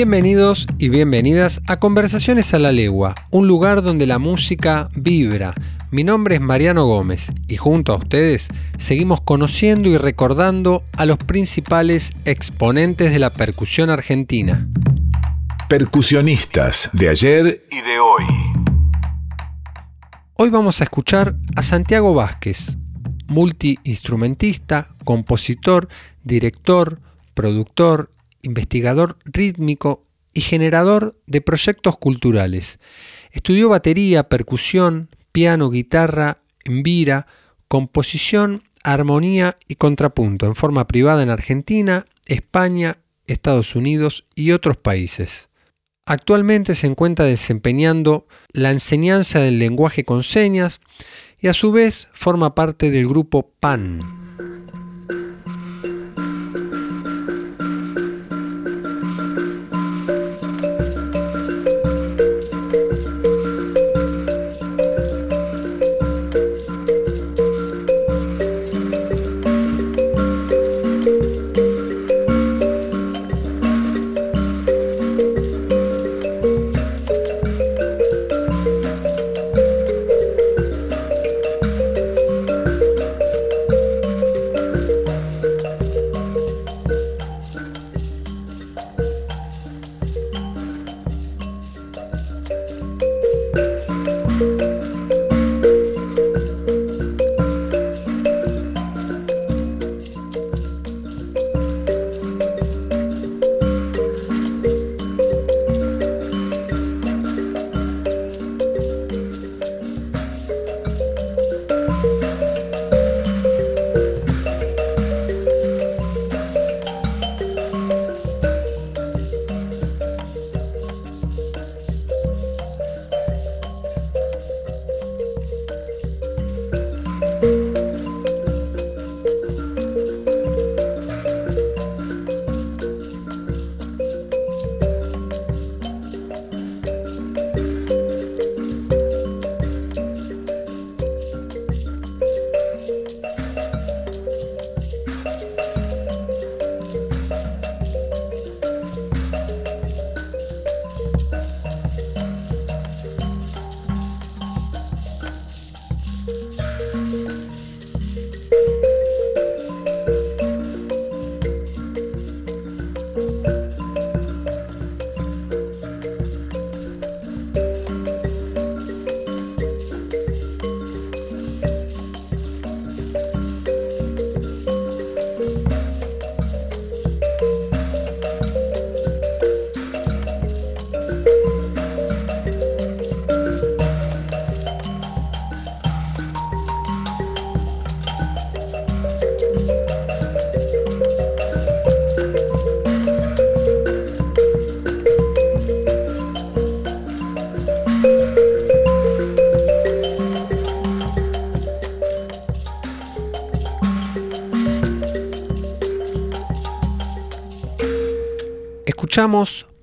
Bienvenidos y bienvenidas a Conversaciones a la Legua, un lugar donde la música vibra. Mi nombre es Mariano Gómez y junto a ustedes seguimos conociendo y recordando a los principales exponentes de la percusión argentina. Percusionistas de ayer y de hoy. Hoy vamos a escuchar a Santiago Vázquez, multiinstrumentista, compositor, director, productor, investigador rítmico y generador de proyectos culturales. Estudió batería, percusión, piano, guitarra, envira, composición, armonía y contrapunto en forma privada en Argentina, España, Estados Unidos y otros países. Actualmente se encuentra desempeñando la enseñanza del lenguaje con señas y a su vez forma parte del grupo PAN,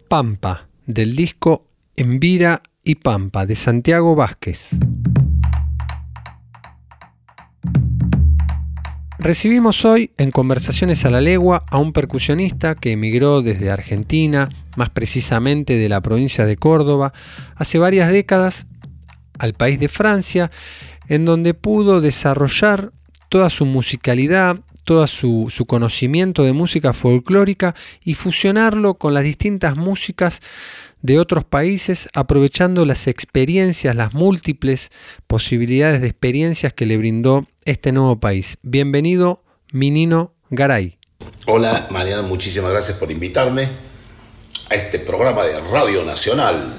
Pampa del disco Envira y Pampa de Santiago Vázquez. Recibimos hoy en Conversaciones a la Legua a un percusionista que emigró desde Argentina, más precisamente de la provincia de Córdoba, hace varias décadas al país de Francia, en donde pudo desarrollar toda su musicalidad, todo su, conocimiento de música folclórica y fusionarlo con las distintas músicas de otros países, aprovechando las experiencias, las múltiples posibilidades de experiencias que le brindó este nuevo país. Bienvenido, Minino Garay. Hola, Mariana, muchísimas gracias por invitarme a este programa de Radio Nacional.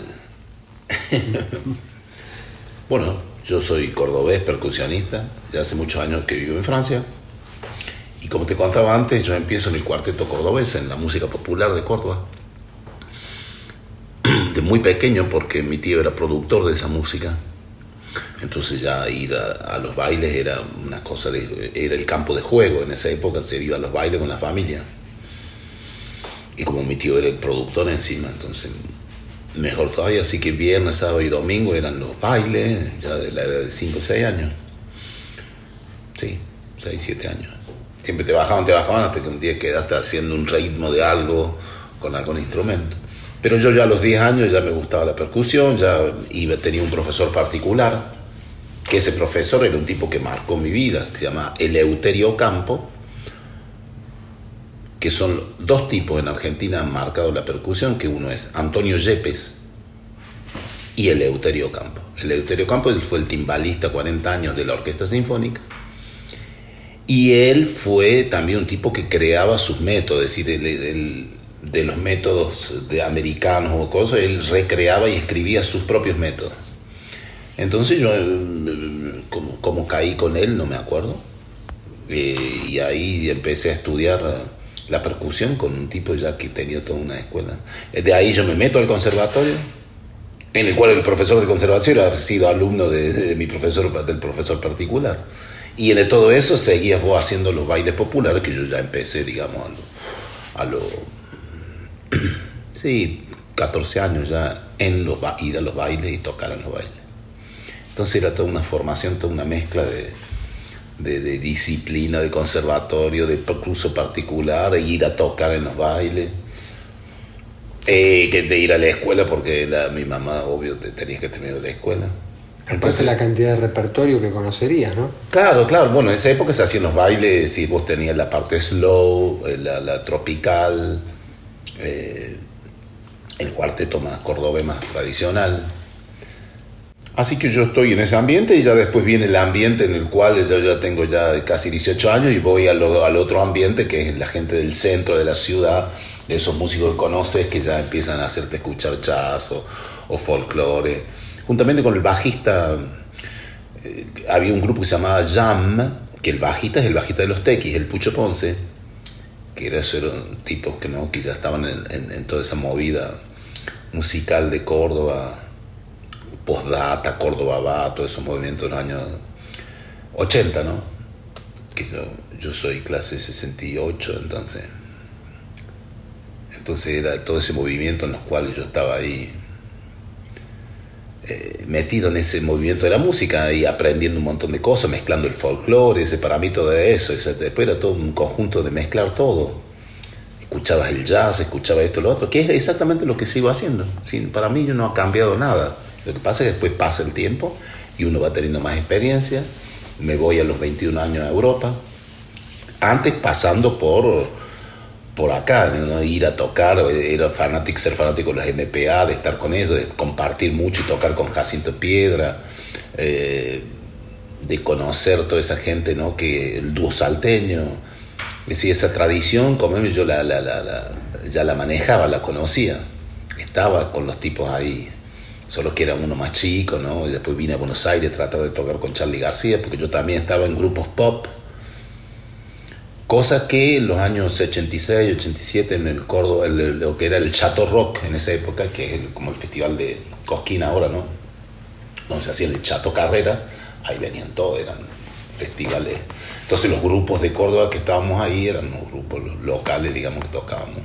bueno, yo soy cordobés, percusionista, ya hace muchos años que vivo en Francia. Y como te contaba antes, yo empiezo en el cuarteto cordobés, en la música popular de Córdoba. De muy pequeño, porque mi tío era productor de esa música. Entonces ya ir a, los bailes era una cosa de, era el campo de juego. En esa época se iba a los bailes con la familia. Y como mi tío era el productor encima, entonces mejor todavía. Así que viernes, sábado y domingo eran los bailes, ya de la edad de 5 o 6 años. Sí, 6, 7 años. Siempre te bajaban, te bajaban hasta que un día quedaste haciendo un ritmo de algo con algún instrumento. Pero yo ya a los 10 años ya me gustaba la percusión, ya iba, tenía un profesor particular, que ese profesor era un tipo que marcó mi vida, que se llama Eleuterio Campo, que son dos tipos en Argentina han marcado la percusión, que uno es Antonio Yepes y Eleuterio Campo. Eleuterio Campo él fue el timbalista 40 años de la Orquesta Sinfónica, y él fue también un tipo que creaba sus métodos, es decir, el de los métodos de americanos o cosas, él recreaba y escribía sus propios métodos. Entonces yo, como, caí con él, no me acuerdo, eh, y ahí empecé a estudiar la percusión con un tipo ya que tenía toda una escuela. De ahí yo me meto al conservatorio, en el cual el profesor de conservación ha sido alumno de, mi profesor, del profesor particular. Y en todo eso seguías vos haciendo los bailes populares, que yo ya empecé, digamos, a lo sí, 14 años ya en los ir a los bailes y tocar en los bailes. Entonces era toda una formación, toda una mezcla de, de, disciplina, de conservatorio, de curso particular, e ir a tocar en los bailes. Eh, que de ir a la escuela porque mi mamá, obvio, te tenías que terminar la escuela. Entonces la cantidad de repertorio que conocerías, ¿no? Claro, claro. Bueno, en esa época se hacían los bailes, si vos tenías la parte slow, eh, la, la tropical, eh, el cuarteto más cordobés más tradicional. Así que yo estoy en ese ambiente y ya después viene el ambiente en el cual yo ya tengo ya casi 18 años y voy al, al otro ambiente que es la gente del centro de la ciudad, de esos músicos que conoces que ya empiezan a hacerte escuchar jazz o, folclore. Juntamente con el bajista, eh, había un grupo que se llamaba Jam, que el bajista es el bajista de los Tequis, el Pucho Ponce, que eran tipos que, ¿no? que ya estaban en, toda esa movida musical de Córdoba, postdata, Córdoba va, todo esos movimientos de los años 80, ¿no? Que yo, yo soy clase 68, entonces. Entonces era todo ese movimiento en los cuales yo estaba ahí eh, metido en ese movimiento de la música y aprendiendo un montón de cosas, mezclando el folclore, ese para mí todo eso, después era todo un conjunto de mezclar todo. Escuchabas el jazz, escuchabas esto, lo otro, que es exactamente lo que sigo haciendo. para mí no ha cambiado nada. Lo que pasa es que después pasa el tiempo y uno va teniendo más experiencia. Me voy a los 21 años a Europa, antes pasando por por acá, de ir a tocar, era fanático, ser fanático de los MPA, de estar con ellos, de compartir mucho y tocar con Jacinto Piedra, eh, de conocer toda esa gente, ¿no? que el dúo salteño, es esa tradición, como yo ya la manejaba, la conocía, estaba con los tipos ahí, solo que era uno más chico, ¿no? y después vine a Buenos Aires a tratar de tocar con Charlie García, porque yo también estaba en grupos pop, Cosa que en los años 86, 87, en el Córdoba, lo que era el Chato Rock en esa época, que es como el festival de Cosquín ahora, ¿no? Donde se hacían el Chato Carreras, ahí venían todos, eran festivales. Entonces los grupos de Córdoba que estábamos ahí eran los grupos locales, digamos, que tocábamos.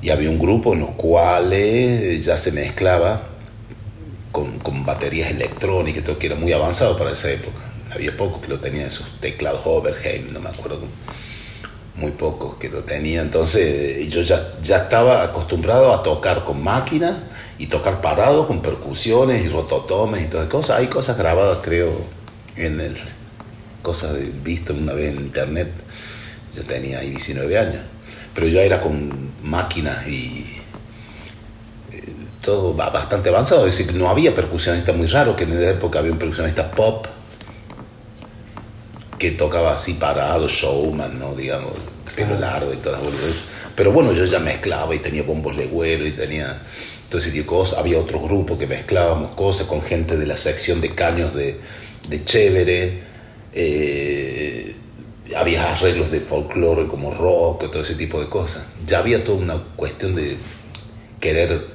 Y había un grupo en los cuales ya se mezclaba con, con baterías electrónicas, todo, que era muy avanzado para esa época había pocos que lo tenían, esos teclados Oberheim, no me acuerdo, muy pocos que lo tenían. Entonces yo ya, ya estaba acostumbrado a tocar con máquinas y tocar parado con percusiones y rototomes y todas cosas. Hay cosas grabadas, creo, en el, cosas de, visto una vez en internet. Yo tenía ahí 19 años, pero yo era con máquinas y eh, todo bastante avanzado. Es decir, no había percusionista muy raro, que en esa época había un percusionista pop que tocaba así parado, showman, ¿no? Digamos, pelo largo y todas las Pero bueno, yo ya mezclaba y tenía bombos legüeros y tenía todo ese tipo de cosas. Había otro grupo que mezclábamos cosas con gente de la sección de caños de, de Chévere. Eh, había arreglos de folclore como rock, todo ese tipo de cosas. Ya había toda una cuestión de querer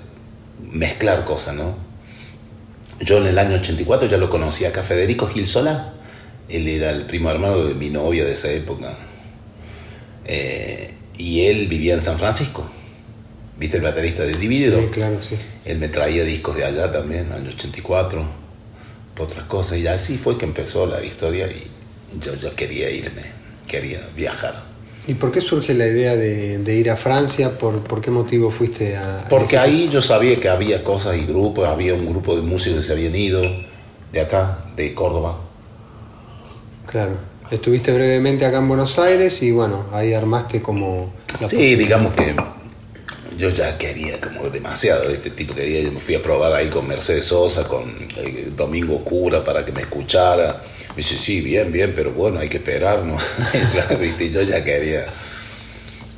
mezclar cosas, ¿no? Yo en el año 84 ya lo conocía acá, Federico Gil Solá él era el primo hermano de mi novia de esa época. Eh, y él vivía en San Francisco. ¿Viste el baterista de Dividido? Sí, claro, sí. Él me traía discos de allá también, año 84, otras cosas. Y así fue que empezó la historia y yo ya quería irme, quería viajar. ¿Y por qué surge la idea de, ir a Francia? ¿Por, ¿Por, qué motivo fuiste a...? Porque ahí yo sabía que había cosas y grupos, había un grupo de músicos que se habían ido de acá, de Córdoba, Claro. Estuviste brevemente acá en Buenos Aires y bueno, ahí armaste como... sí, digamos que yo ya quería como demasiado, este tipo quería, yo me fui a probar ahí con Mercedes Sosa, con eh, Domingo Cura para que me escuchara. Me dice, sí, bien, bien, pero bueno, hay que esperar, ¿no? yo ya quería,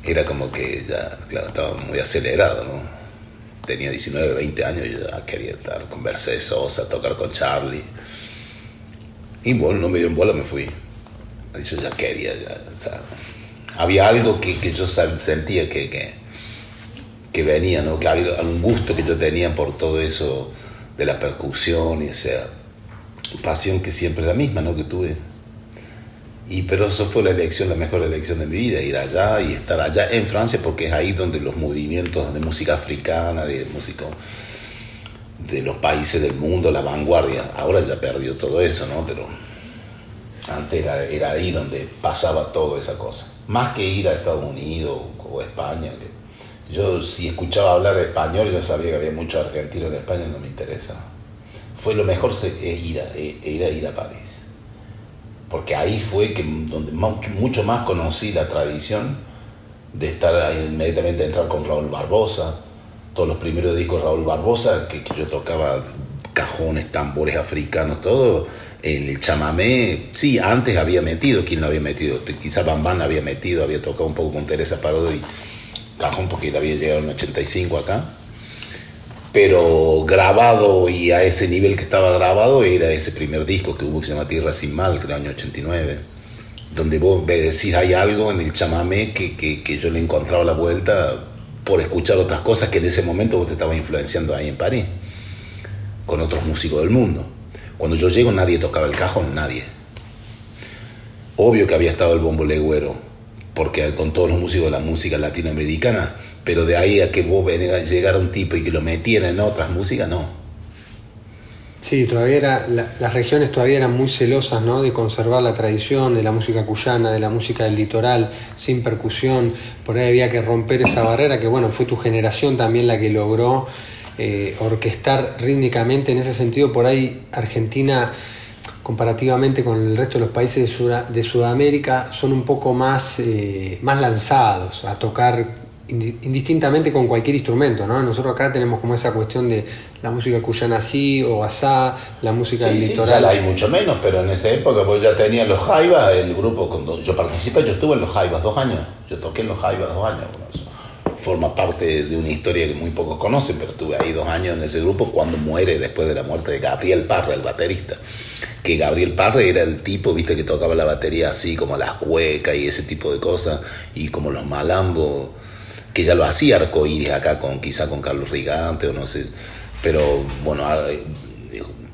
era como que ya, claro, estaba muy acelerado, ¿no? Tenía 19, 20 años y ya quería estar con Mercedes Sosa, tocar con Charlie. Y bueno, no me dio bola, me fui. Yo ya quería, ya, había algo que, que yo sentía que, que, que, venía, ¿no? Que algo, un gusto que yo tenía por todo eso de la percusión y esa pasión que siempre es la misma, ¿no? Que tuve. Y, pero eso fue la elección, la mejor elección de mi vida, ir allá y estar allá en Francia, porque es ahí donde los movimientos de música africana, de música de los países del mundo, la vanguardia. Ahora ya perdió todo eso, ¿no? Pero antes era, ahí donde pasaba toda esa cosa. Más que ir a Estados Unidos o España. yo si escuchaba hablar español, yo sabía que había muchos argentinos en España, no me interesa. Fue lo mejor ir a, ir a, ir a París. Porque ahí fue que donde mucho más conocí la tradición de estar inmediatamente entrar con Raúl Barbosa, todos los primeros discos de Raúl Barbosa, que, yo tocaba cajones, tambores africanos, todo, el chamamé, sí, antes había metido, ¿quién lo había metido? Quizá Bambán había metido, había tocado un poco con Teresa Parodi, cajón porque él había llegado en 85 acá, pero grabado y a ese nivel que estaba grabado era ese primer disco que hubo que se llama Tierra Sin Mal, que el año 89, donde vos decís hay algo en el chamamé que, que, que yo le encontraba la vuelta por escuchar otras cosas que en ese momento vos te estabas influenciando ahí en París, con otros músicos del mundo. Cuando yo llego nadie tocaba el cajón, nadie. Obvio que había estado el bombo legüero, porque con todos los músicos de la música latinoamericana, pero de ahí a que vos llegara un tipo y que lo metiera en otras músicas, no. Sí, todavía era, las regiones todavía eran muy celosas ¿no? de conservar la tradición de la música cuyana, de la música del litoral, sin percusión. Por ahí había que romper esa barrera, que bueno, fue tu generación también la que logró eh, orquestar rítmicamente. En ese sentido, por ahí Argentina, comparativamente con el resto de los países de, Sudamérica, son un poco más, eh, más lanzados a tocar indistintamente con cualquier instrumento, ¿no? Nosotros acá tenemos como esa cuestión de la música cuyana así o asá, la música del litoral. Sí, ya la hay mucho menos, pero en esa época pues ya tenía los Jaivas, el grupo cuando yo participé, yo estuve en los Jaivas dos años, yo toqué en los Jaivas dos años. forma parte de una historia que muy pocos conocen, pero estuve ahí dos años en ese grupo cuando muere después de la muerte de Gabriel Parra, el baterista. Que Gabriel Parra era el tipo, viste, que tocaba la batería así, como las cuecas y ese tipo de cosas, y como los malambos que ya lo hacía Arcoíris acá con quizá con Carlos Rigante o no sé, pero bueno,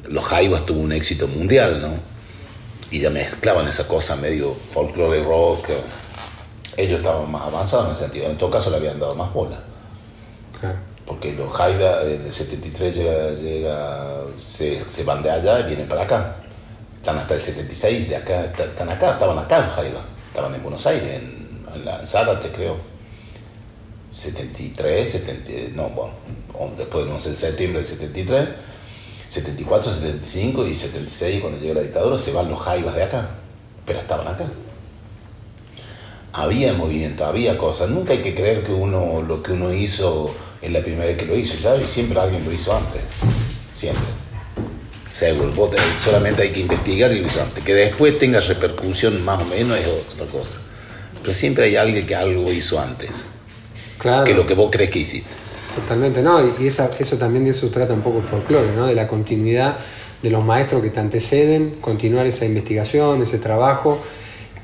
los Jaivas tuvo un éxito mundial, ¿no? Y ya mezclaban esa cosa medio folklore rock. Ellos estaban más avanzados en ese sentido, en todo caso le habían dado más bola. Porque los Jaivas en el 73 llega, llega se, se, van de allá y vienen para acá. Están hasta el 76 de acá, están acá, estaban acá los Jaivas, estaban en Buenos Aires, en, en la en Zárate creo 73, 70, no, bueno, después no sé, el septiembre del 73, 74, 75 y 76 cuando llega la dictadura se van los jaivas de acá. pero estaban acá. Había movimiento, había cosas. Nunca hay que creer que uno lo que uno hizo es la primera vez que lo hizo, ya siempre alguien lo hizo antes. Siempre. Seguro, solamente hay que investigar y lo hizo antes. Que después tenga repercusión más o menos es otra cosa. Pero siempre hay alguien que algo hizo antes. Claro. Que lo que vos crees que hiciste. Totalmente, ¿no? Y esa, eso también de eso trata un poco el folclore, ¿no? De la continuidad de los maestros que te anteceden, continuar esa investigación, ese trabajo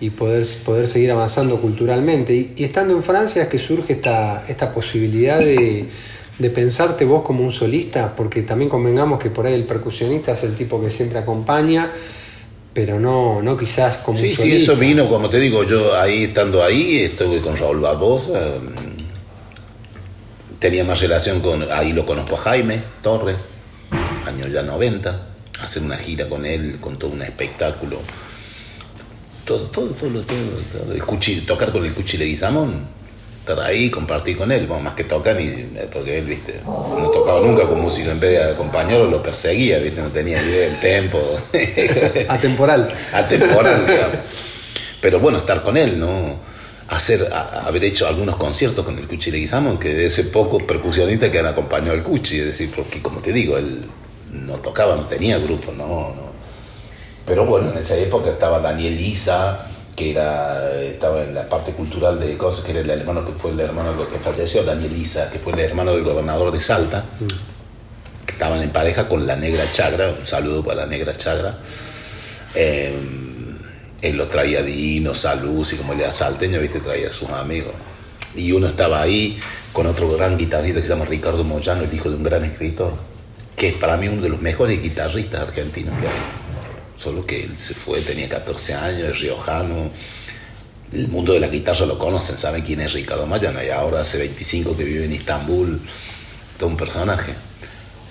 y poder, poder seguir avanzando culturalmente. Y, estando en Francia es que surge esta, esta posibilidad de, de, pensarte vos como un solista, porque también convengamos que por ahí el percusionista es el tipo que siempre acompaña, pero no, no quizás como un solista. Sí, eso vino, como te digo, yo ahí estando ahí, estuve con Raúl Barbosa, tenía más relación con, ahí lo conozco a Jaime Torres, años ya 90 hacer una gira con él, con todo un espectáculo. Todo, todo, todo, todo, el cuchi, tocar con el Cuchi Leguizamón, estar ahí, compartir con él, más que tocar, ni, porque él, viste, no tocaba nunca con músico, en vez de acompañarlo, lo perseguía, viste, no tenía idea del tempo. Atemporal. Atemporal, digamos. Pero bueno, estar con él, ¿no? Hacer, haber hecho algunos conciertos con el Cuchi Leguizamón, que de ese poco percusionista que han acompañado al Cuchi, es decir, porque como te digo, él no tocaba, no tenía grupo, no, no. Pero bueno, en esa época estaba Daniel Isa, que era, estaba en la parte cultural de cosas, que era el hermano que fue el hermano que falleció, Daniel Isa, que fue el hermano del gobernador de Salta, que estaban en pareja con la negra Chagra, un saludo para la negra Chagra. Em, él lo traía Dino, Salud, y como él era salteño, viste, traía a sus amigos. Y uno estaba ahí con otro gran guitarrista que se llama Ricardo Moyano, el hijo de un gran escritor que es para mí uno de los mejores guitarristas argentinos que hay. Solo que él se fue, tenía 14 años, es riojano. El mundo de la guitarra lo conocen, saben quién es Ricardo Mayano y ahora hace 25 que vive en Estambul, todo un personaje.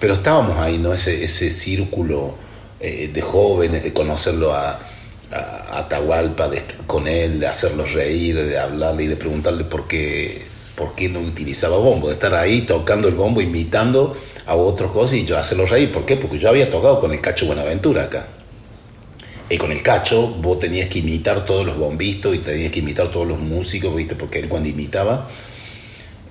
Pero estábamos ahí, ¿no? Ese, ese círculo eh, de jóvenes, de conocerlo a, a, Atahualpa, de estar con él, de hacerlo reír, de hablarle y de preguntarle por qué, por qué no utilizaba bombo, de estar ahí tocando el bombo, imitando a otras cosas y yo hacerlo reír. ¿Por qué? Porque yo había tocado con el Cacho Buenaventura acá. Y con el Cacho vos tenías que imitar todos los bombistas y tenías que imitar todos los músicos, ¿viste? Porque él cuando imitaba,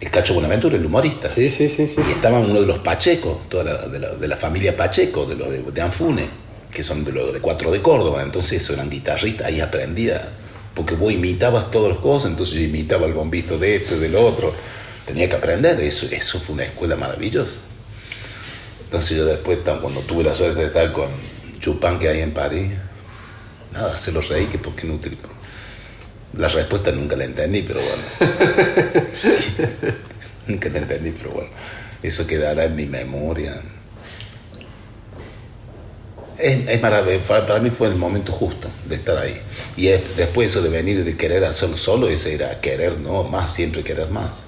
el Cacho Buenaventura, el humorista. Sí, sí, sí. sí. Y estaba uno de los Pacheco, toda de, la, familia Pacheco, de los de, Anfune, que son de los de Cuatro de Córdoba. Entonces eso eran guitarristas, ahí aprendía. Porque vos imitabas todas las cosas, entonces yo imitaba el bombista de esto y del otro. Tenía que aprender, eso, eso fue una escuela maravillosa. Entonces yo después, cuando tuve la suerte de estar con Chupán que hay en París, nada, se los reí que por qué no utilizo. La respuesta nunca la entendí, pero bueno. nunca la entendí, pero bueno. Eso quedará en mi memoria. Es, es maravilloso. Para mí fue el momento justo de estar ahí. Y después eso de venir de querer hacerlo solo, ese era querer, no, más, siempre querer más.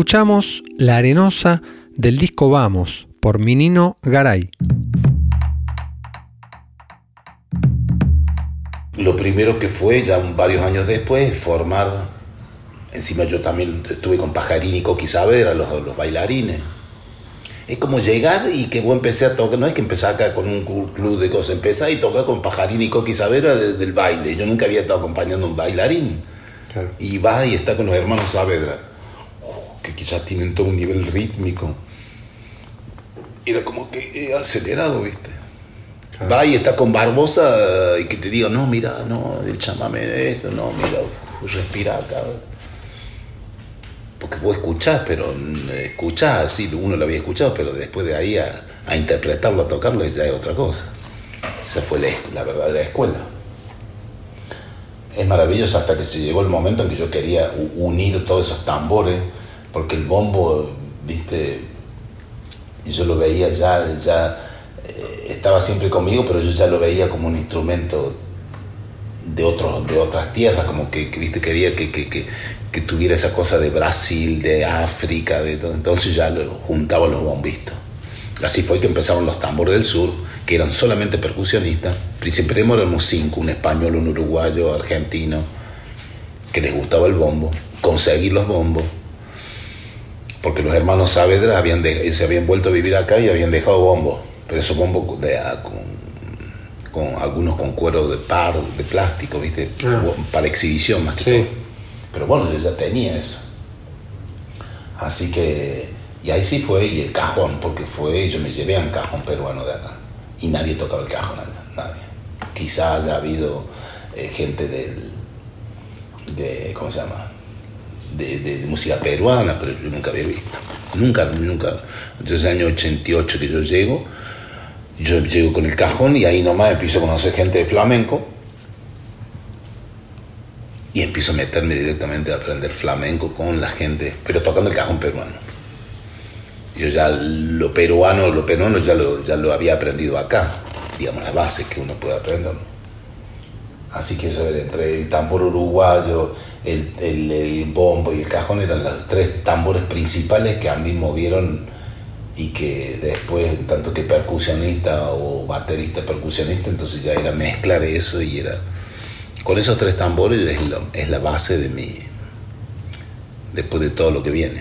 Escuchamos La Arenosa del disco Vamos por Minino Garay. Lo primero que fue, ya varios años después, formar, encima yo también estuve con Pajarín y Coqui Saavedra, los, los bailarines. Es como llegar y que vos empecé a tocar, no es que empecé acá con un club de cosas, empecé y tocar con Pajarín y Coqui Saavedra desde el baile. Yo nunca había estado acompañando a un bailarín. Y va y está con los hermanos Saavedra que quizás tienen todo un nivel rítmico. Era como que acelerado, ¿viste? Va y está con Barbosa y que te diga, no, mira, no, el chamame esto, no, mira, respira acá. Porque vos escuchás, pero escuchás, sí, uno lo había escuchado, pero después de ahí a, a interpretarlo, a tocarlo, ya es otra cosa. Esa fue la, la verdadera escuela. Es maravilloso hasta que se llegó el momento en que yo quería unir todos esos tambores porque el bombo, viste, yo lo veía ya, ya eh, estaba siempre conmigo, pero yo ya lo veía como un instrumento de, otros, de otras tierras, como que, viste, quería que, que, que, tuviera esa cosa de Brasil, de África, de entonces ya lo, juntaba los bombistas. Así fue que empezaron los tambores del sur, que eran solamente percusionistas. Siempre éramos cinco, un español, un uruguayo, argentino, que les gustaba el bombo, conseguir los bombos porque los hermanos Saavedra habían se habían vuelto a vivir acá y habían dejado bombos, pero esos bombos de, ah, con, algunos con cuero de par, de plástico, ¿viste? Ah. Para exhibición más que todo. Pero bueno, yo ya tenía eso. Así que, y ahí sí fue, y el cajón, porque fue, yo me llevé a un cajón peruano de acá, y nadie tocaba el cajón allá, nadie. Quizá haya habido eh, gente del, de, ¿cómo se llama? De, música peruana, pero yo nunca había visto. Nunca, nunca. Desde el año 88 que yo llego, yo llego con el cajón y ahí nomás empiezo a conocer gente de flamenco y empiezo a meterme directamente a aprender flamenco con la gente, pero tocando el cajón peruano. Yo ya lo peruano, lo peruano ya lo, ya lo había aprendido acá, digamos, las bases que uno puede aprender. Así que eso era entre el tambor uruguayo, el, el, bombo y el cajón eran los tres tambores principales que a mí movieron y que después, tanto que percusionista o baterista percusionista, entonces ya era mezclar eso y era... Con esos tres tambores es, es la base de mi... después de todo lo que viene.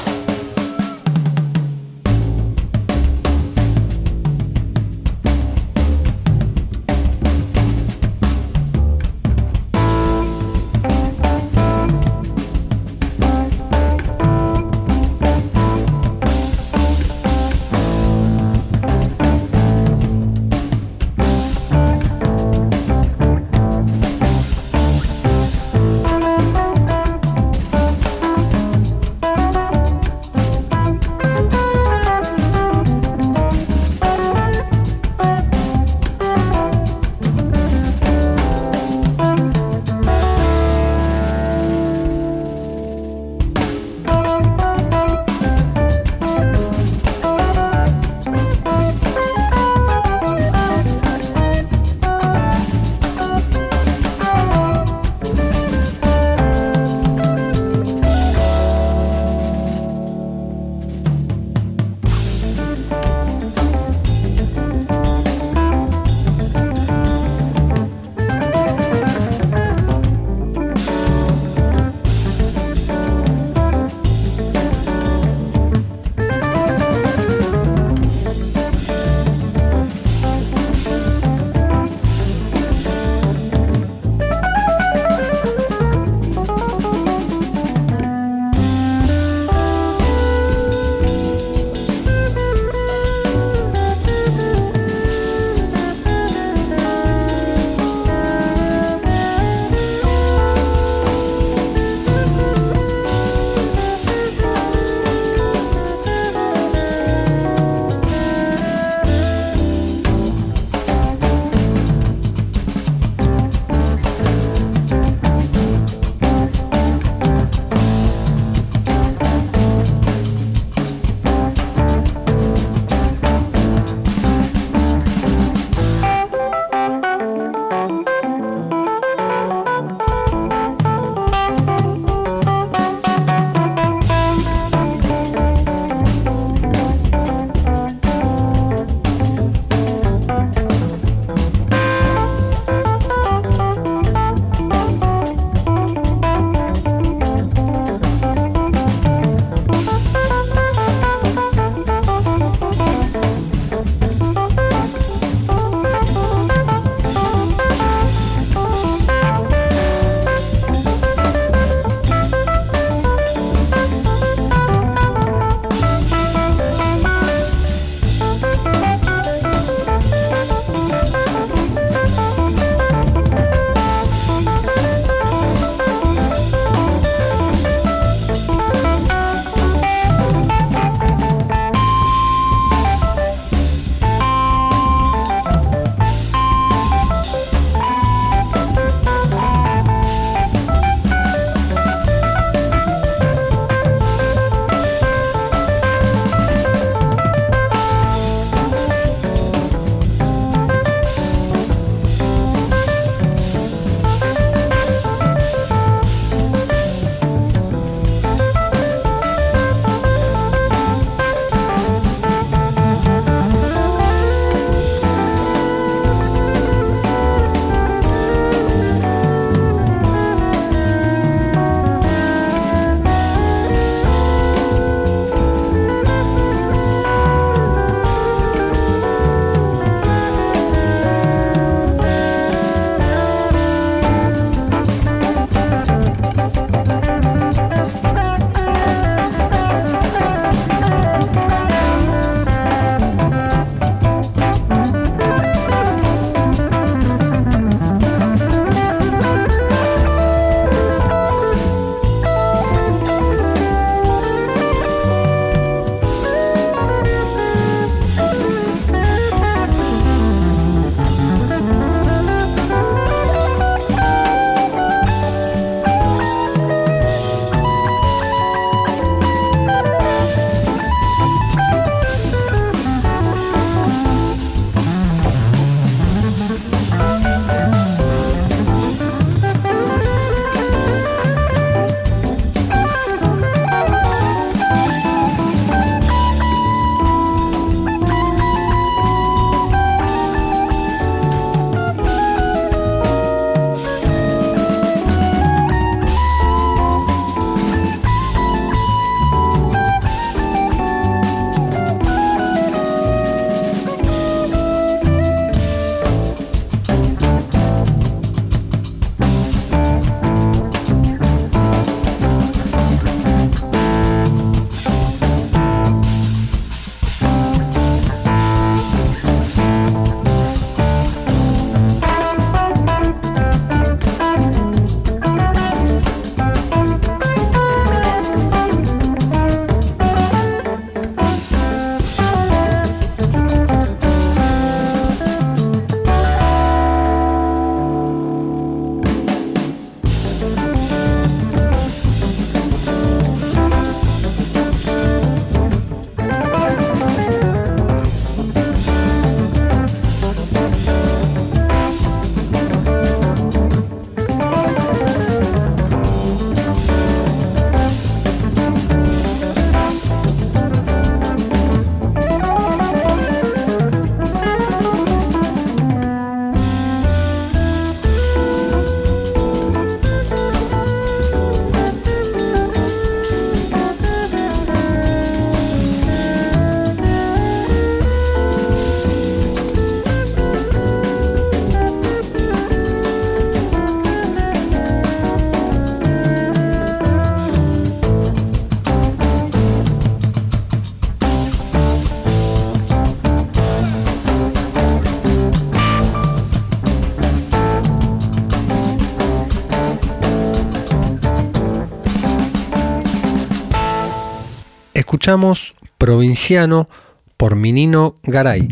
Escuchamos Provinciano por Minino Garay.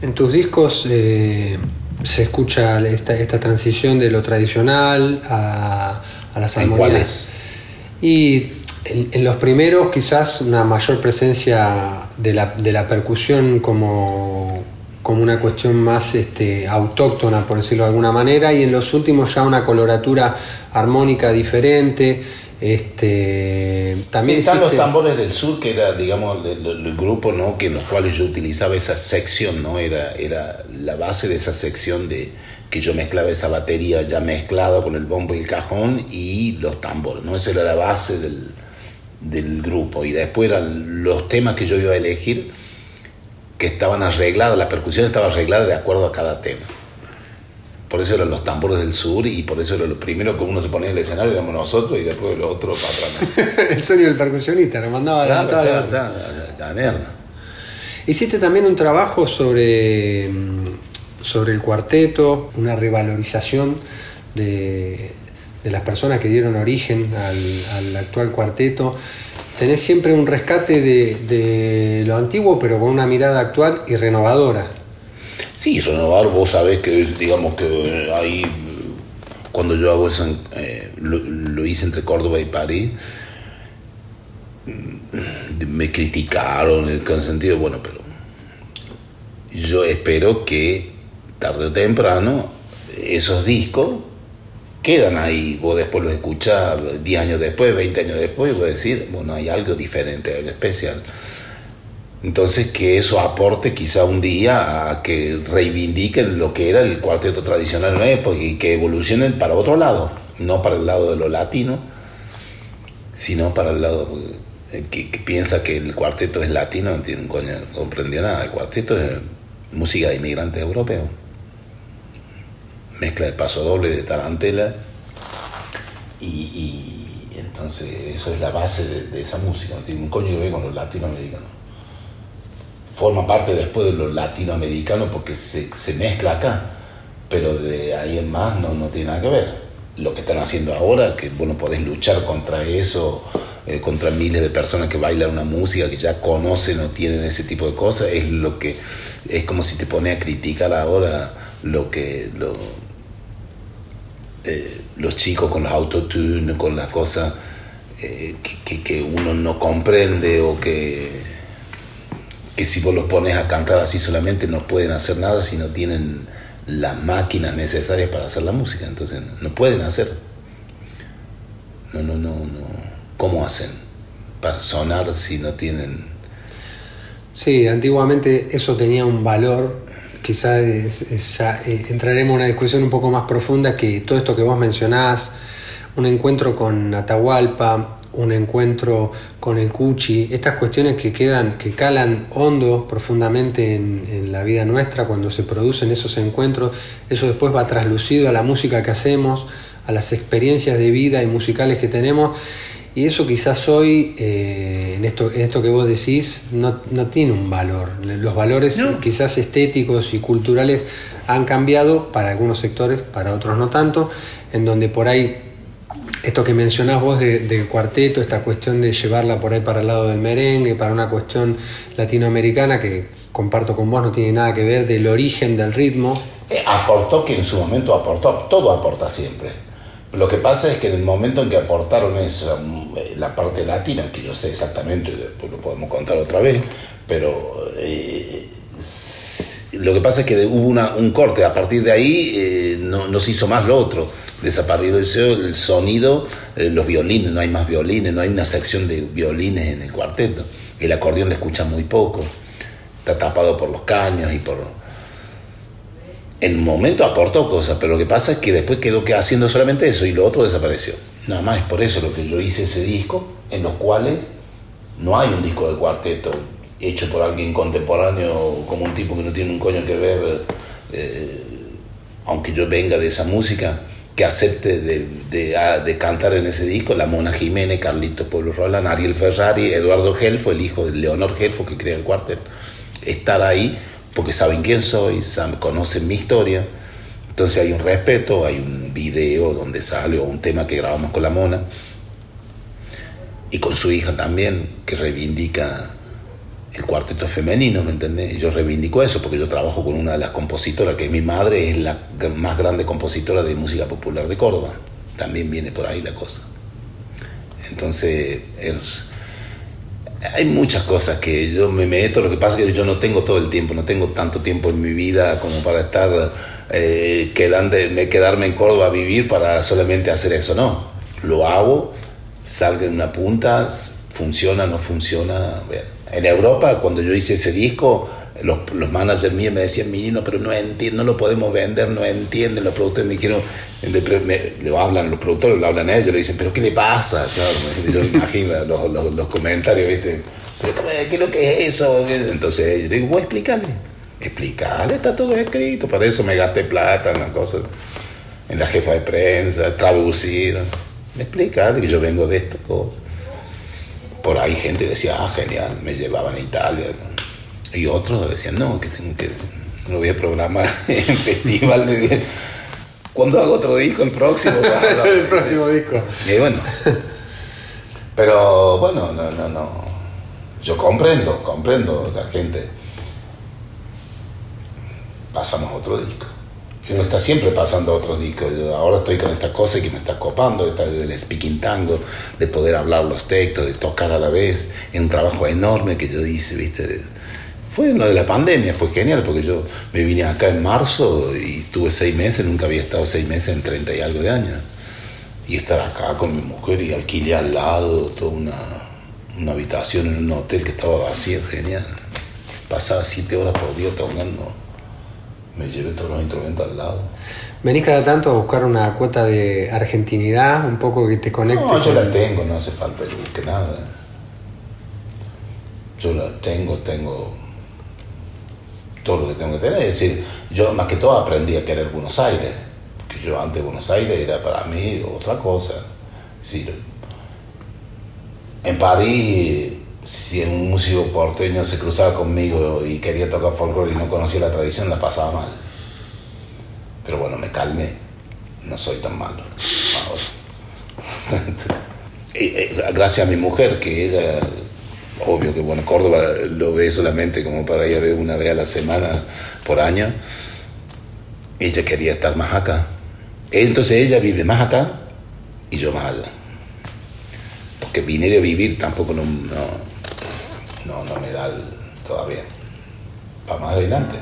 En tus discos eh, se escucha esta, transición de lo tradicional a, las armonías. Y en, los primeros quizás una mayor presencia de la, percusión como, como una cuestión más este, autóctona, por decirlo de alguna manera, y en los últimos ya una coloratura armónica diferente. Este, también están los tambores del sur, que era, digamos, el, grupo, ¿no? Que en los cuales yo utilizaba esa sección, ¿no? Era, era la base de esa sección de que yo mezclaba esa batería ya mezclada con el bombo y el cajón y los tambores, ¿no? Esa era la base del, del grupo. Y después eran los temas que yo iba a elegir que estaban arreglados, la percusión estaba arreglada de acuerdo a cada tema. Por eso eran los tambores del sur y por eso era lo primero que uno se ponía en el escenario, éramos nosotros y después los otros para atrás. el sueño del percusionista, nos mandaba la, la, la, mierda. Hiciste también un trabajo sobre, sobre el cuarteto, una revalorización de, de las personas que dieron origen al, actual cuarteto. Tenés siempre un rescate de, lo antiguo, pero con una mirada actual y renovadora. Sí, renovar, vos sabés que, digamos que ahí, cuando yo hago eso, eh, lo, hice entre Córdoba y París, me criticaron en el sentido, bueno, pero yo espero que tarde o temprano esos discos quedan ahí, vos después los escuchás 10 años después, 20 años después, y vos decís, bueno, hay algo diferente, algo especial. Entonces que eso aporte quizá un día a que reivindiquen lo que era el cuarteto tradicional en la época y que evolucionen para otro lado, no para el lado de lo latino, sino para el lado eh, que, piensa que el cuarteto es latino, no comprendió nada, el cuarteto es música de inmigrantes europeos mezcla de paso doble de tarantela y, entonces eso es la base de, esa música, no tiene un coño que ver con los latinoamericanos. Forma parte después de los latinoamericanos porque se, mezcla acá, pero de ahí en más no, no tiene nada que ver. Lo que están haciendo ahora, que bueno, podés luchar contra eso, eh, contra miles de personas que bailan una música que ya conocen o tienen ese tipo de cosas, es lo que es como si te pone a criticar ahora lo que lo, eh, los chicos con los autotune, con las cosas eh, que, uno no comprende o que, que si vos los pones a cantar así solamente no pueden hacer nada si no tienen las máquinas necesarias para hacer la música, entonces no pueden hacer. No, no, no, no. ¿Cómo hacen para sonar si no tienen... Sí, antiguamente eso tenía un valor quizás ya eh, entraremos en una discusión un poco más profunda que todo esto que vos mencionás, un encuentro con Atahualpa, un encuentro con el Cuchi, estas cuestiones que quedan, que calan hondo profundamente en, la vida nuestra cuando se producen esos encuentros, eso después va traslucido a la música que hacemos, a las experiencias de vida y musicales que tenemos y eso quizás hoy, eh, en, esto, en esto que vos decís, no, tiene un valor. Los valores quizás estéticos y culturales han cambiado para algunos sectores, para otros no tanto, en donde por ahí, esto que mencionás vos del cuarteto, esta cuestión de llevarla por ahí para el lado del merengue, para una cuestión latinoamericana que comparto con vos, no tiene nada que ver del origen del ritmo. Eh, aportó que en su momento aportó, todo aporta siempre lo que pasa es que en el momento en que aportaron eso, eh, la parte latina, que yo sé exactamente, después lo podemos contar otra vez, pero eh, lo que pasa es que hubo un corte, a partir de ahí eh, no, se hizo más lo otro, desapareció el sonido, los violines, no hay más violines, no hay una sección de violines en el cuarteto, el acordeón le escucha muy poco, está tapado por los caños y por en un momento aportó cosas, pero lo que pasa es que después quedó haciendo solamente eso y lo otro desapareció. Nada más es por eso lo que yo hice ese disco, en los cuales no hay un disco de cuarteto hecho por alguien contemporáneo, como un tipo que no tiene un coño que ver, eh, aunque yo venga de esa música, que acepte de, cantar en ese disco, la Mona Jiménez, Carlito Pueblo Roland, Ariel Ferrari, Eduardo Gelfo, el hijo de Leonor Gelfo que crea el cuarteto. Estar ahí porque saben quién soy, conocen mi historia. Entonces hay un respeto, hay un video donde sale o un tema que grabamos con la mona y con su hija también, que reivindica el cuarteto femenino, ¿me entendés? Yo reivindico eso porque yo trabajo con una de las compositoras, que mi madre es la más grande compositora de música popular de Córdoba. También viene por ahí la cosa. Entonces, hay muchas cosas que yo me meto, lo que pasa es que yo no tengo todo el tiempo, no tengo tanto tiempo en mi vida como para estar eh, quedarme en Córdoba a vivir para solamente hacer eso, no. Lo hago, salga en una punta, funciona, no funciona. En Europa, cuando yo hice ese disco, los, los managers míos me decían, niño, pero no entiendo, no lo podemos vender, no entienden, los productores me quiero, le, hablan los productores, le hablan a ellos, le dicen, pero ¿qué le pasa? Claro, yo imagino los, los, los, comentarios, ¿viste? ¿Qué es lo que es eso? Entonces yo digo, voy a explicarle, explicarle, está todo escrito, para eso me gasté plata en las cosas, en la jefa de prensa, traducir, explicarle que yo vengo de estas cosas por ahí gente decía, ah, genial, me llevaban a Italia. Y otros decían, no, que tengo que, lo voy a programar en festival. ¿Cuándo hago otro disco? El próximo. el próximo disco. Y bueno. Pero bueno, no, no, no. Yo comprendo, comprendo la gente. Pasamos otro disco uno está siempre pasando otros discos. ahora estoy con esta cosa que me está copando, esta del speaking tango, de poder hablar los textos, de tocar a la vez. Es un trabajo enorme que yo hice, ¿viste? Fue lo de la pandemia, fue genial, porque yo me vine acá en marzo y estuve seis meses, nunca había estado seis meses en treinta y algo de años. Y estar acá con mi mujer y alquilé al lado toda una, una habitación en un hotel que estaba vacío, genial. Pasaba siete horas por día tocando me llevé todos los instrumentos al lado. ¿Venís cada tanto a buscar una cuota de argentinidad, un poco que te conecte? No, yo la tengo, no hace falta que busque nada. Yo la tengo, tengo todo lo que tengo que tener. Es decir, yo más que todo aprendí a querer Buenos Aires, porque yo antes Buenos Aires era para mí otra cosa. Es en París si un músico porteño se cruzaba conmigo y quería tocar folclore y no conocía la tradición, la pasaba mal. Pero bueno, me calmé, no soy tan malo. Gracias a mi mujer, que ella, obvio que bueno, Córdoba lo ve solamente como para ir a ver una vez a la semana por año, ella quería estar más acá. Entonces ella vive más acá y yo más allá. Porque vine a vivir tampoco no no, no me da todavía. Para más adelante.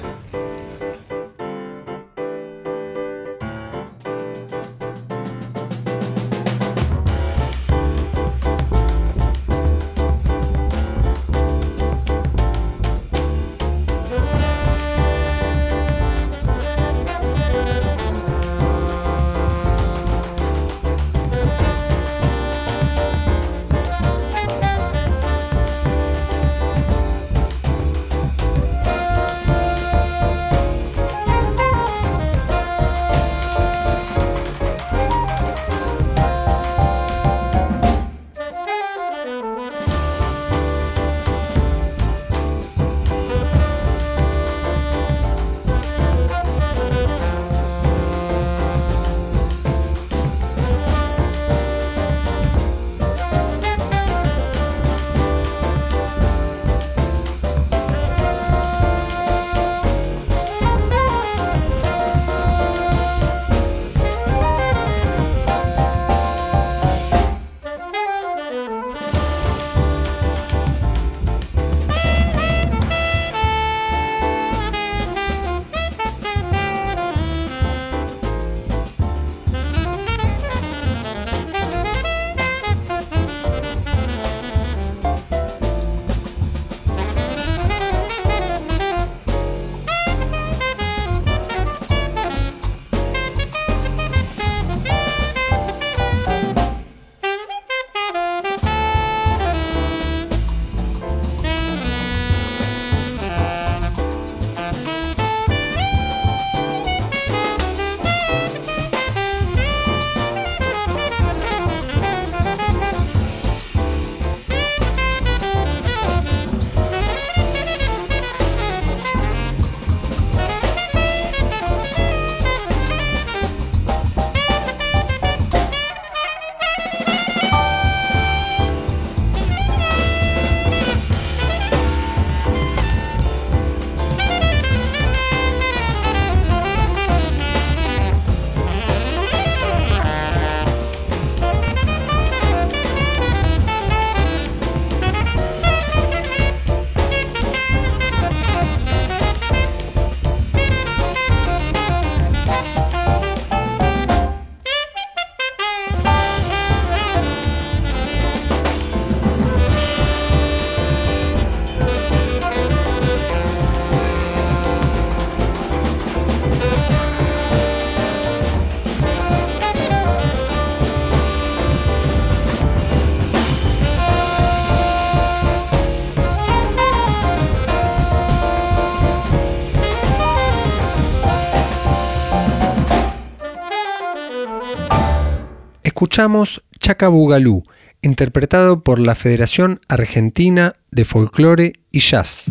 Escuchamos Chacabugalú, interpretado por la Federación Argentina de Folclore y Jazz.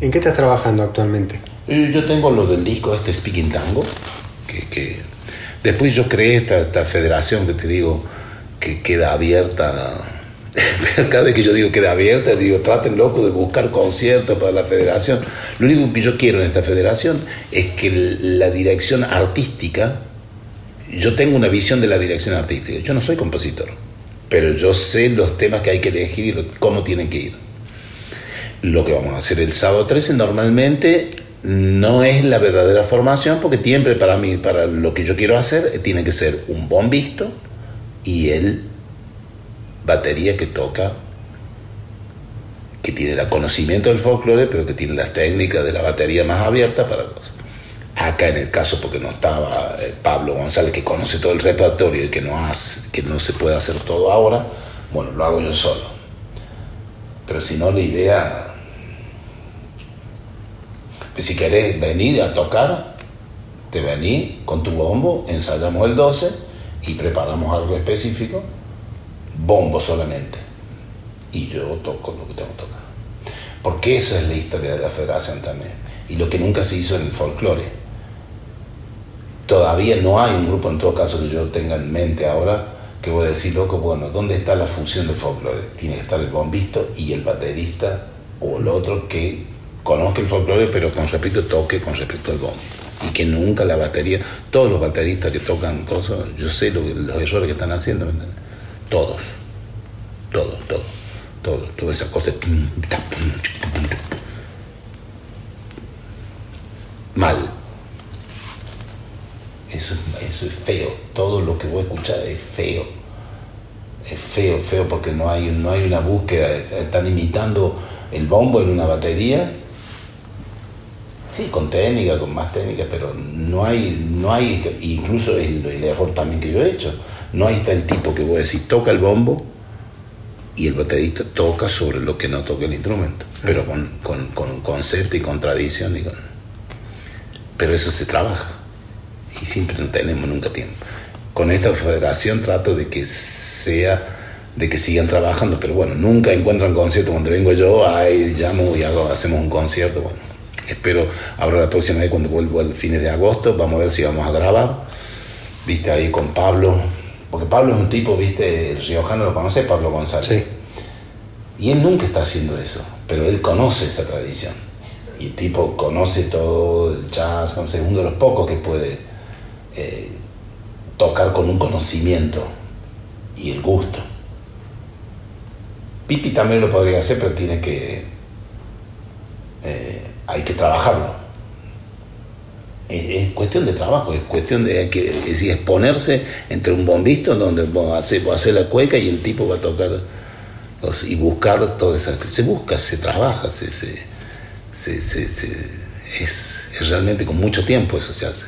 ¿En qué estás trabajando actualmente? Yo tengo lo del disco este Speaking Tango, que, después yo creé esta, esta, federación que te digo que queda abierta. Cada vez que yo digo queda abierta, digo traten loco de buscar conciertos para la federación. Lo único que yo quiero en esta federación es que la dirección artística, yo tengo una visión de la dirección artística. Yo no soy compositor, pero yo sé los temas que hay que elegir y cómo tienen que ir lo que vamos a hacer el sábado 13 normalmente no es la verdadera formación porque siempre para mí, para lo que yo quiero hacer, tiene que ser un bombisto y el batería que toca, que tiene el conocimiento del folclore, pero que tiene las técnicas de la batería más abierta para cosas. Acá en el caso, porque no estaba eh, Pablo González, que conoce todo el repertorio y que no, hace, que no se puede hacer todo ahora, bueno, lo hago yo solo. Pero si no, la idea si querés venir a tocar, te venís con tu bombo, ensayamos el 12 y preparamos algo específico, bombo solamente. Y yo toco lo que tengo que tocar. Porque esa es la historia de la federación también. Y lo que nunca se hizo en el folclore. Todavía no hay un grupo, en todo caso, que yo tenga en mente ahora, que voy a decir, loco, bueno, ¿dónde está la función del folclore? Tiene que estar el bombisto y el baterista o el otro que conozca el folclore, pero con respecto toque, con respecto al bombo. Y que nunca la batería, todos los bateristas que tocan cosas, yo sé los errores que están haciendo, Todos, todos, todos, todos, todas esas cosas. Mal. Eso, eso es feo. Todo lo que voy a escuchar es feo. Es feo, feo, porque no hay, no hay una búsqueda. Están imitando el bombo en una batería Sí, con técnica, con más técnica, pero no hay, no hay, incluso el, el error también que yo he hecho, no hay está el tipo que voy a decir, toca el bombo y el baterista toca sobre lo que no toca el instrumento, pero con, con, con concepto y con tradición. Y con... Pero eso se trabaja y siempre no tenemos nunca tiempo. Con esta federación trato de que sea de que sigan trabajando, pero bueno, nunca encuentran concierto. Cuando vengo yo, ahí llamo y hago, hacemos un concierto. Bueno, Espero ahora la próxima vez cuando vuelvo al fines de agosto, vamos a ver si vamos a grabar. Viste ahí con Pablo, porque Pablo es un tipo, viste, el riojano lo conoce, Pablo González. Sí. Y él nunca está haciendo eso, pero él conoce esa tradición. Y el tipo conoce todo el jazz, es uno de los pocos que puede eh, tocar con un conocimiento y el gusto. Pipi también lo podría hacer, pero tiene que eh, hay que trabajarlo. Es, cuestión de trabajo, es cuestión de que, exponerse entre un bombisto donde va a hacer la cueca y el tipo va a tocar y buscar todo eso. Se busca, se trabaja, se, se, es, realmente con mucho tiempo eso se hace.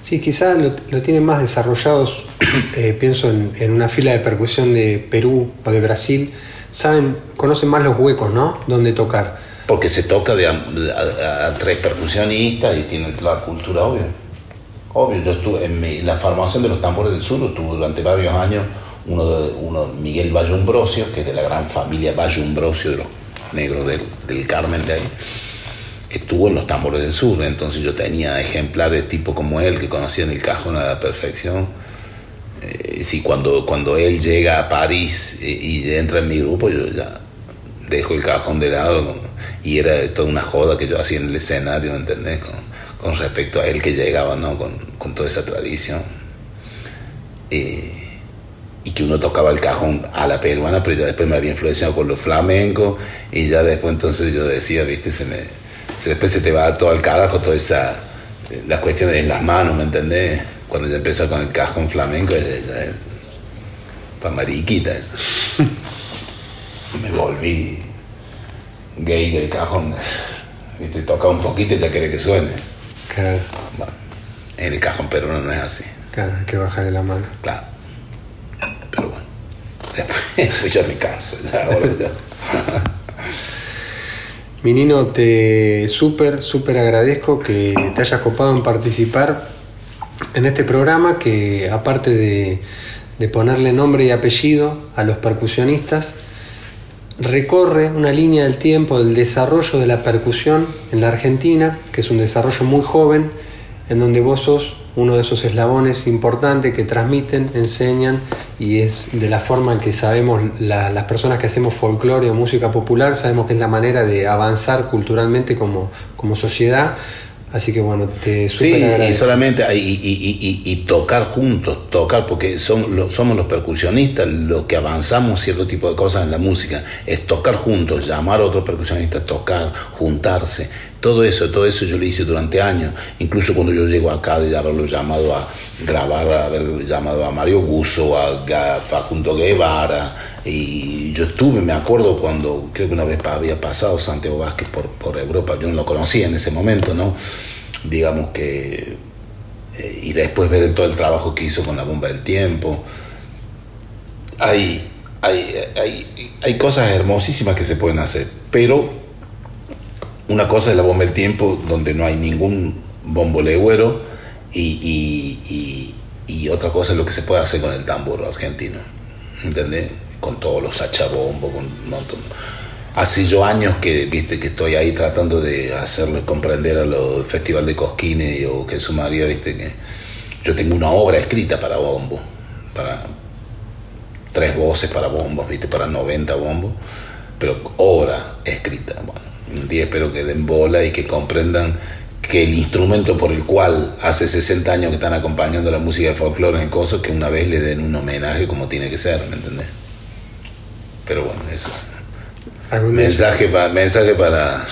Sí, quizás lo, tienen más desarrollados, eh, pienso en, en, una fila de percusión de Perú o de Brasil, saben, conocen más los huecos, ¿no? Donde tocar porque se toca de a, tres percusionistas y tienen la cultura obvia. Obvio, yo estuve en, la formación de los tambores del sur, estuve durante varios años uno, de, uno Miguel Bayumbrosio, que es de la gran familia Bayumbrosio de los negros del, Carmen de ahí, estuvo en los tambores del sur, entonces yo tenía ejemplares tipo como él que conocían el cajón a la perfección. Eh, si cuando, cuando él llega a París eh, y entra en mi grupo, yo ya dejo el cajón de lado y era toda una joda que yo hacía en el escenario, ¿me entendés? Con, respecto a él que llegaba, ¿no? Con, toda esa tradición. Eh, y que uno tocaba el cajón a la peruana, pero ya después me había influenciado con los flamencos y ya después entonces yo decía, viste, se me, después se te va todo al carajo, toda esa, la cuestión de las manos, ¿me entendés? Cuando ya empieza con el cajón flamenco, ya, ya, para mariquita me volví gay del cajón. ¿Viste? Toca un poquito y ya quiere que suene. Claro. Bueno, en el cajón pero no es así. Claro, hay que bajarle la mano. Claro. Pero bueno. Después ya me canso. Ya, ya. Minino, te súper, súper agradezco que te hayas copado en participar en este programa que aparte de, de ponerle nombre y apellido a los percusionistas, recorre una línea del tiempo del desarrollo de la percusión en la Argentina, que es un desarrollo muy joven, en donde vos sos uno de esos eslabones importantes que transmiten, enseñan y es de la forma en que sabemos las personas que hacemos folclore o música popular, sabemos que es la manera de avanzar culturalmente como, como sociedad Así que bueno, te Sí, y solamente y, tocar juntos, tocar, porque son, somos los percusionistas los que avanzamos cierto tipo de cosas en la música. Es tocar juntos, llamar a otros percusionistas, tocar, juntarse. Todo eso, todo eso yo lo hice durante años. Incluso cuando yo llego acá de haberlo llamado a grabar, haber llamado a Mario Busso, a Facundo Guevara. Y yo estuve, me acuerdo cuando creo que una vez había pasado Santiago Vázquez por, por Europa, yo no lo conocía en ese momento, ¿no? digamos que, eh, y después ver todo el trabajo que hizo con la bomba del tiempo. Hay, hay, hay, cosas hermosísimas que se pueden hacer, pero una cosa es la bomba del tiempo donde no hay ningún bombo legüero y, y, y, otra cosa es lo que se puede hacer con el tambor argentino, ¿entendés? Con todos los hachabombo, con montón hace yo años que viste que estoy ahí tratando de hacerle comprender a los Festival de Cosquines o que María, viste que yo tengo una obra escrita para bombo, para tres voces para bombos, viste, para 90 bombos, pero obra escrita. Bueno, un día espero que den bola y que comprendan que el instrumento por el cual hace 60 años que están acompañando la música de folclore en cosas, que una vez le den un homenaje como tiene que ser, ¿me entendés? Pero bueno, eso. Mensaje, para mensaje para,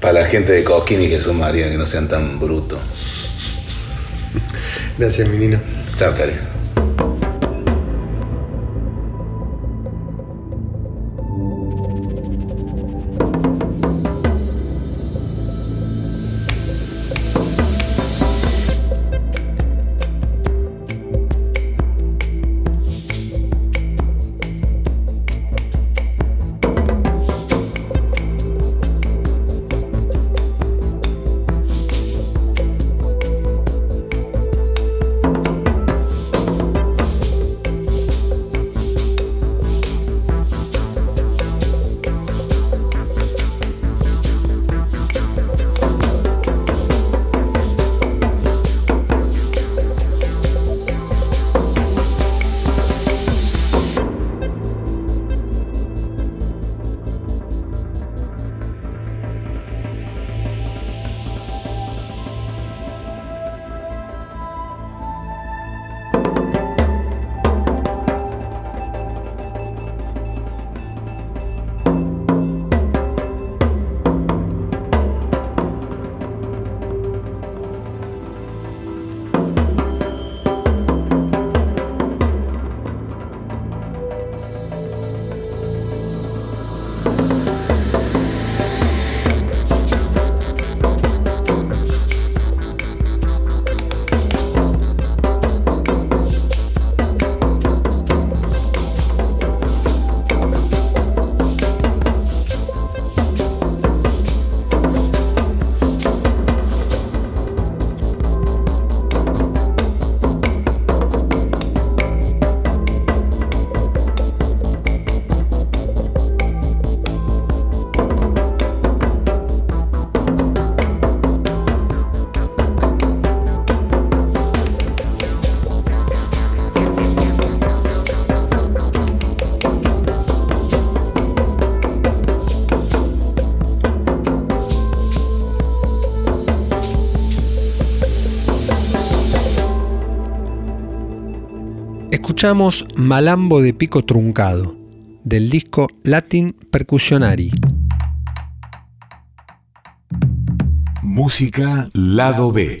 para la gente de Coquín y Jesús María, que no sean tan brutos. Gracias, menino. Chao, cariño. Escuchamos Malambo de Pico Truncado, del disco Latin Percussionari. Música Lado B.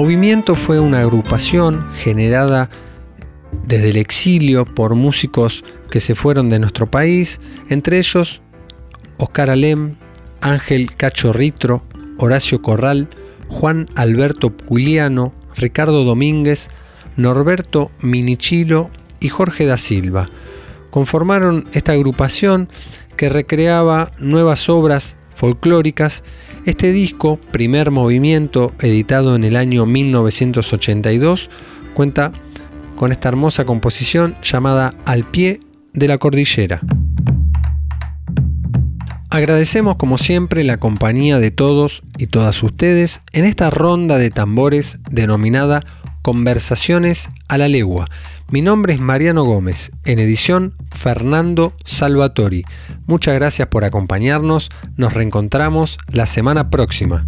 Movimiento fue una agrupación generada desde el exilio por músicos que se fueron de nuestro país, entre ellos Oscar Alem, Ángel Cacho Ritro, Horacio Corral, Juan Alberto Pugliano, Ricardo Domínguez, Norberto Minichilo y Jorge da Silva. Conformaron esta agrupación que recreaba nuevas obras folclóricas. Este disco, primer movimiento, editado en el año 1982, cuenta con esta hermosa composición llamada Al pie de la cordillera. Agradecemos como siempre la compañía de todos y todas ustedes en esta ronda de tambores denominada Conversaciones a la Legua. Mi nombre es Mariano Gómez, en edición Fernando Salvatori. Muchas gracias por acompañarnos, nos reencontramos la semana próxima.